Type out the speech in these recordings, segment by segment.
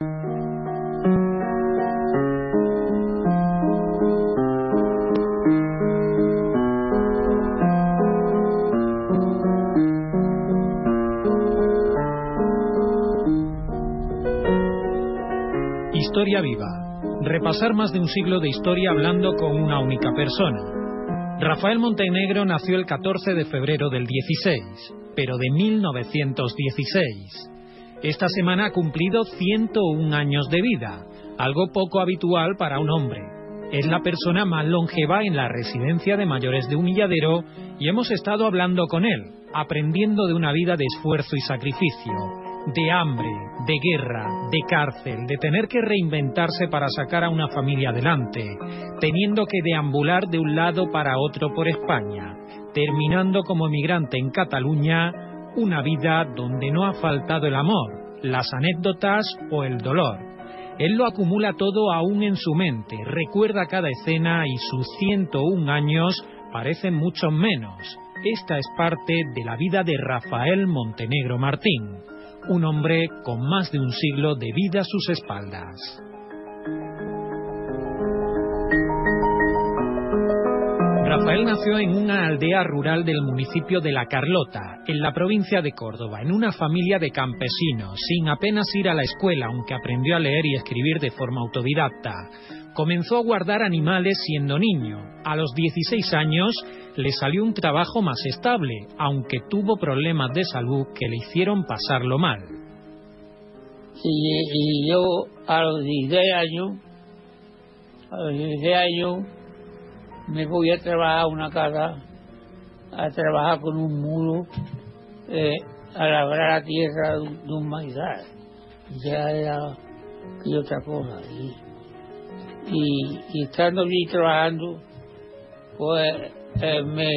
Historia viva. Repasar más de un siglo de historia hablando con una única persona. Rafael Montenegro nació el 14 de febrero del 16, pero de 1916. Esta semana ha cumplido 101 años de vida, algo poco habitual para un hombre. Es la persona más longeva en la residencia de mayores de Humilladero y hemos estado hablando con él, aprendiendo de una vida de esfuerzo y sacrificio, de hambre, de guerra, de cárcel, de tener que reinventarse para sacar a una familia adelante, teniendo que deambular de un lado para otro por España, terminando como emigrante en Cataluña, una vida donde no ha faltado el amor, las anécdotas o el dolor. Él lo acumula todo aún en su mente, recuerda cada escena y sus 101 años parecen mucho menos. Esta es parte de la vida de Rafael Montenegro Martín, un hombre con más de un siglo de vida a sus espaldas. Rafael nació en una aldea rural del municipio de La Carlota, en la provincia de Córdoba, en una familia de campesinos, sin apenas ir a la escuela, aunque aprendió a leer y escribir de forma autodidacta. Comenzó a guardar animales siendo niño. A los 16 años le salió un trabajo más estable, aunque tuvo problemas de salud que le hicieron pasarlo mal. Y, yo a los 16 años, a los 16 años, me voy a trabajar una casa, a trabajar con un muro, eh, a labrar la tierra de un, maizal. Ya era otra cosa. Y, estando allí trabajando, pues eh, me,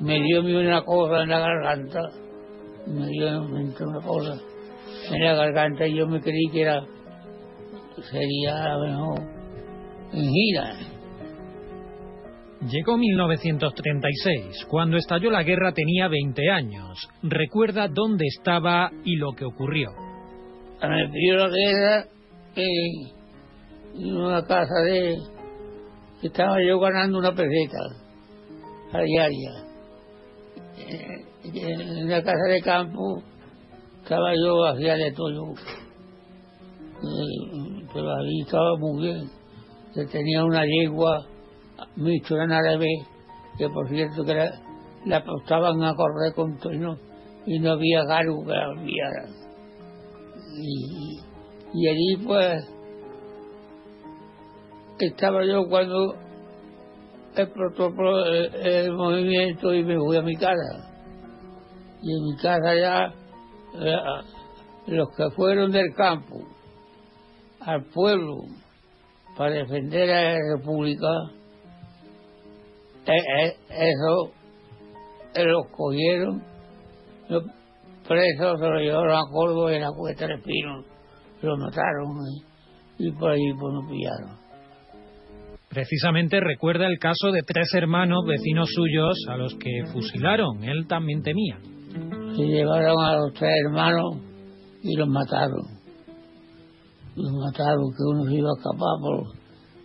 me dio una cosa en la garganta, me dio una cosa en la garganta y yo me creí que era, sería a lo mejor en gira. Llegó 1936. Cuando estalló la guerra tenía 20 años. Recuerda dónde estaba y lo que ocurrió. Pidió la guerra en, una casa de... estaba yo ganando una peseta a diaria. Eh, En una casa de campo estaba yo, hacía de todo. Pero ahí estaba muy bien. Yo tenía una yegua mucho en árabe, que por cierto que la, apostaban a correr con todo no, y no había garo que enviara. Y, y allí pues estaba yo cuando explotó el, el movimiento y me fui a mi casa. Y en mi casa ya eh, los que fueron del campo al pueblo para defender a la república eso eh, los cogieron, los presos se lo llevaron a Córdoba y en la cuesta de Pinos lo mataron y, y por ahí pues lo pillaron. Precisamente recuerda el caso de tres hermanos vecinos suyos a los que fusilaron. Él también temía. Se llevaron a los tres hermanos y los mataron. Los mataron, que uno se iba a escapar por,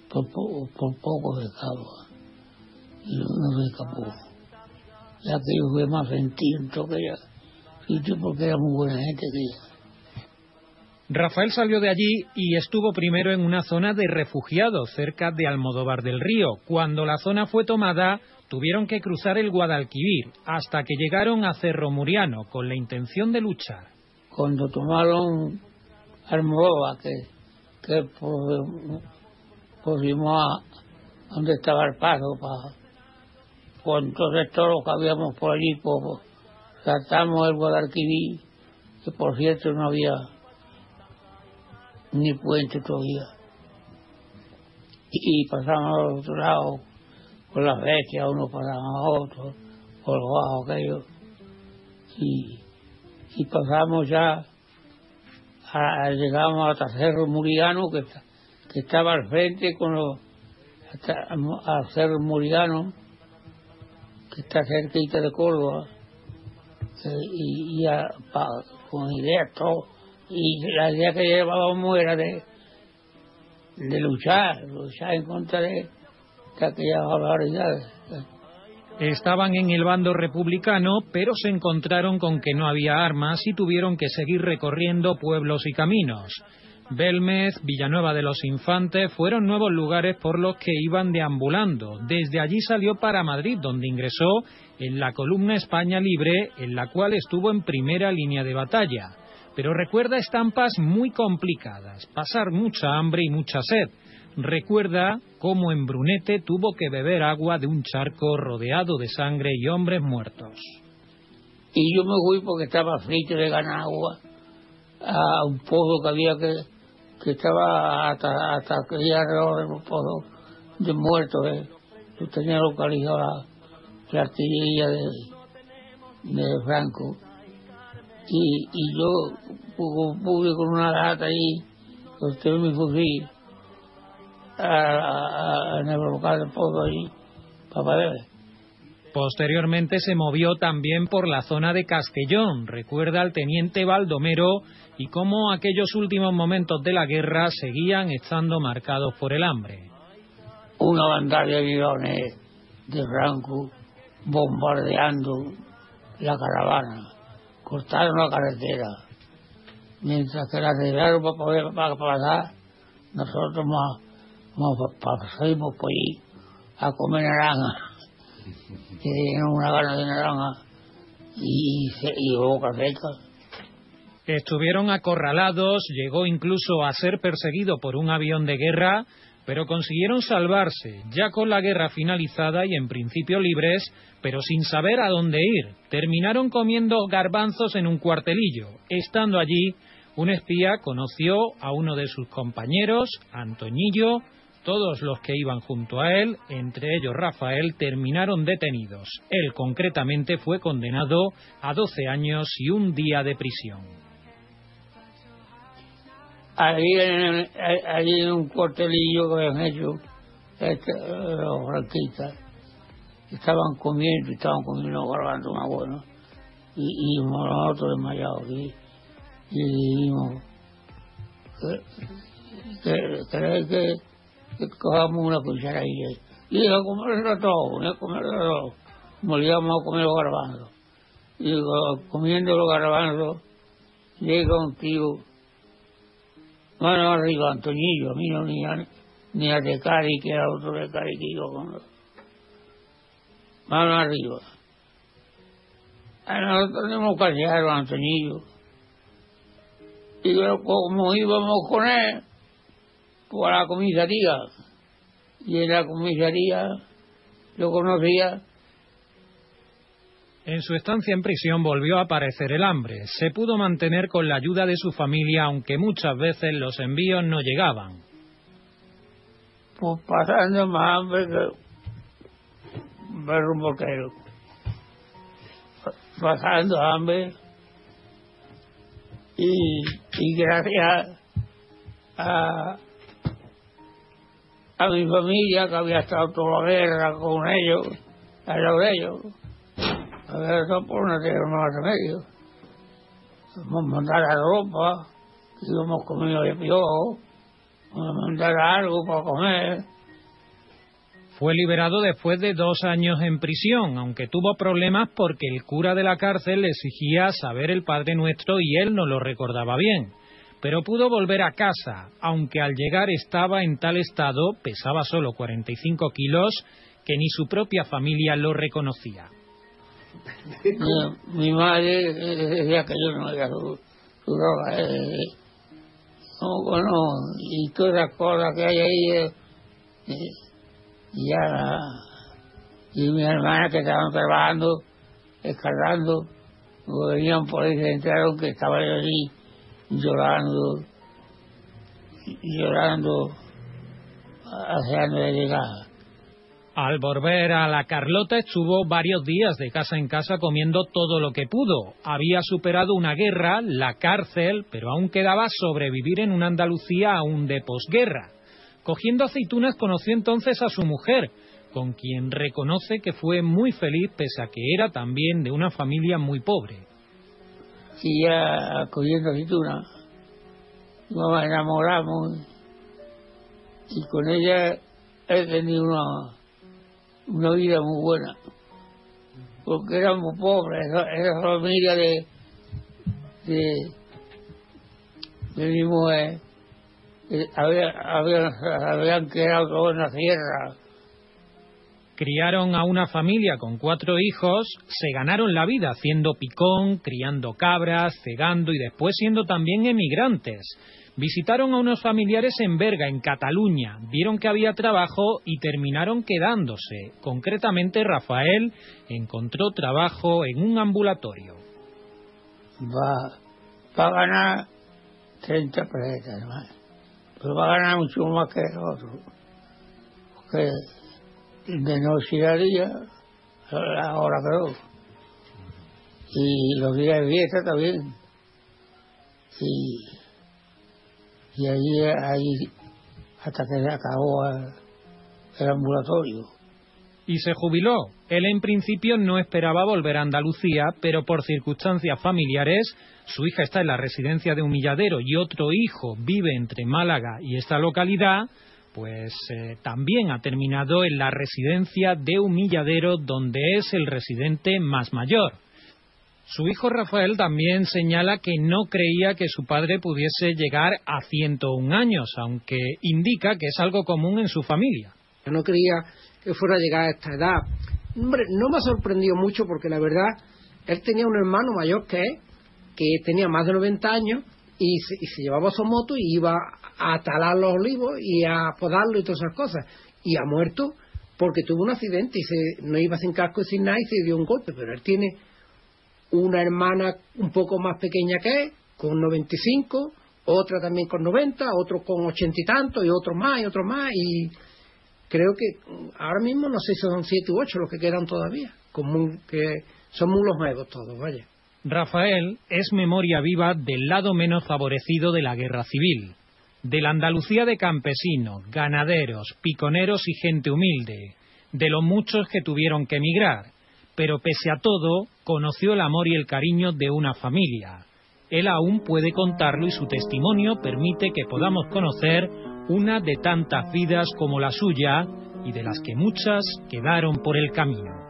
por, por, por poco de escapa. Y uno se escapó. Y aquello fue más sentido que ella sitio porque era muy buena gente que. Rafael salió de allí y estuvo primero en una zona de refugiados cerca de Almodóvar del Río. Cuando la zona fue tomada, tuvieron que cruzar el Guadalquivir hasta que llegaron a Cerro Muriano con la intención de luchar. Cuando tomaron Almodóvar, que, que pues, pusimos a donde estaba el paso para pues entonces todos los que habíamos por allí pues, saltamos el Guadalquivir que por cierto no había ni puente todavía. Y, pasamos al otro lado, por las bestias, uno pasaba a otro, por los bajos aquellos. Y, y pasamos ya, a, llegamos hasta Cerro Muriano, que, estaba al frente con los, hasta, al Cerro Muriano, está cerquita de Córdoba, y, y con ideas todo y la idea que llevábamos era de, de luchar, luchar en contra de, aquellas barbaridades. Estaban en el bando republicano, pero se encontraron con que no había armas y tuvieron que seguir recorriendo pueblos y caminos. Belmez, Villanueva de los Infantes fueron nuevos lugares por los que iban deambulando. Desde allí salió para Madrid, donde ingresó en la columna España Libre, en la cual estuvo en primera línea de batalla pero recuerda estampas muy complicadas, pasar mucha hambre y mucha sed. Recuerda cómo en Brunete tuvo que beber agua de un charco rodeado de sangre y hombres muertos. Y yo me fui porque estaba frito de ganar agua a un pozo que había que, que estaba hasta, hasta que alrededor de un pozo de muertos. ¿eh? Yo tenía localizada la, artillería de, Franco y, y yo pude con una lata ahí, usted mi fusil en el local de pozo ahí para Posteriormente se movió también por la zona de Castellón. Recuerda al teniente Baldomero y cómo aquellos últimos momentos de la guerra seguían estando marcados por el hambre. Una banda de aviones de Franco bombardeando la caravana cortaron la carretera. Mientras que la arreglaron para poder pasar, nosotros nos, pasamos por ahí a comer naranja. Que una gana de naranja y, y boca. Estuvieron acorralados, llegó incluso a ser perseguido por un avión de guerra pero consiguieron salvarse, ya con la guerra finalizada y en principio libres, pero sin saber a dónde ir. Terminaron comiendo garbanzos en un cuartelillo. Estando allí, un espía conoció a uno de sus compañeros, Antoñillo, todos los que iban junto a él, entre ellos Rafael, terminaron detenidos. Él concretamente fue condenado a 12 años y un día de prisión allí en, un cuartelillo que habían hecho este, los franquistas estaban comiendo estaban comiendo garbanzos más buenos y, y nosotros desmayados y, dijimos que, que, que, que una cuchara y, y a comerlo todo, a comerlo todo. Molíamos a comer los garbanzos. Y comiendo los garbanzos, llega un tío Mano arriba, Antoñillo, a mí no ni a, ni a De Cari, que era otro de Cari que yo con Mano arriba. A nosotros tenemos que a Antoñillo. Y como íbamos con él, por la comisaría, y en la comisaría yo conocía en su estancia en prisión volvió a aparecer el hambre. Se pudo mantener con la ayuda de su familia, aunque muchas veces los envíos no llegaban. Pues pasando más hambre que ver un boquero. Pasando hambre. Y, y gracias a, a mi familia que había estado toda la guerra con ellos, a los de ellos a ver, eso por no tener más remedio. Vamos a mandar la ropa, íbamos comido de piojo, vamos a mandar algo para comer. Fue liberado después de dos años en prisión, aunque tuvo problemas porque el cura de la cárcel le exigía saber el Padre Nuestro y él no lo recordaba bien. Pero pudo volver a casa, aunque al llegar estaba en tal estado, pesaba solo 45 kilos, que ni su propia familia lo reconocía mi, madre decía que yo no era su, su droga. Eh, no, bueno, y todas las cosas que hay ahí, eh, eh, ya, y mi hermana que estaban trabajando, escalando, venían por ahí, se enteraron que estaba yo allí llorando. llorando hacia de. Al volver a la Carlota estuvo varios días de casa en casa comiendo todo lo que pudo. Había superado una guerra, la cárcel, pero aún quedaba sobrevivir en una Andalucía aún de posguerra. Cogiendo aceitunas conoció entonces a su mujer, con quien reconoce que fue muy feliz pese a que era también de una familia muy pobre. Y ya cogiendo aceitunas nos enamoramos y con ella he tenido una, una vida muy buena porque éramos pobres, era familia de, de, mi mujer, había, había, habían quedado en la sierra Criaron a una familia con cuatro hijos, se ganaron la vida haciendo picón, criando cabras, cegando y después siendo también emigrantes. Visitaron a unos familiares en Berga, en Cataluña, vieron que había trabajo y terminaron quedándose. Concretamente, Rafael encontró trabajo en un ambulatorio. Va, a ganar 30 pesetas más, pero va a ganar mucho más que el otro. Porque de noche a día, ahora creo. Y los días de fiesta también. Y, y allí, ahí, hasta que se acabó el ambulatorio. Y se jubiló. Él en principio no esperaba volver a Andalucía, pero por circunstancias familiares, su hija está en la residencia de Humilladero y otro hijo vive entre Málaga y esta localidad, pues eh, también ha terminado en la residencia de Humilladero, donde es el residente más mayor. Su hijo Rafael también señala que no creía que su padre pudiese llegar a 101 años, aunque indica que es algo común en su familia. Yo no creía que fuera a llegar a esta edad. No me ha sorprendido mucho porque la verdad, él tenía un hermano mayor que él, que tenía más de 90 años y se, llevaba su moto y iba a talar los olivos y a podarlo y todas esas cosas. Y ha muerto porque tuvo un accidente y se, no iba sin casco y sin nada y se dio un golpe. Pero él tiene una hermana un poco más pequeña que él, con 95, otra también con 90, otro con ochenta y tantos y otro más y otro más. Y creo que ahora mismo no sé si son siete u ocho los que quedan todavía, como que son muy los nuevos todos, vaya. Rafael es memoria viva del lado menos favorecido de la guerra civil, de la Andalucía de campesinos, ganaderos, piconeros y gente humilde, de los muchos que tuvieron que emigrar, pero pese a todo conoció el amor y el cariño de una familia. Él aún puede contarlo y su testimonio permite que podamos conocer una de tantas vidas como la suya y de las que muchas quedaron por el camino.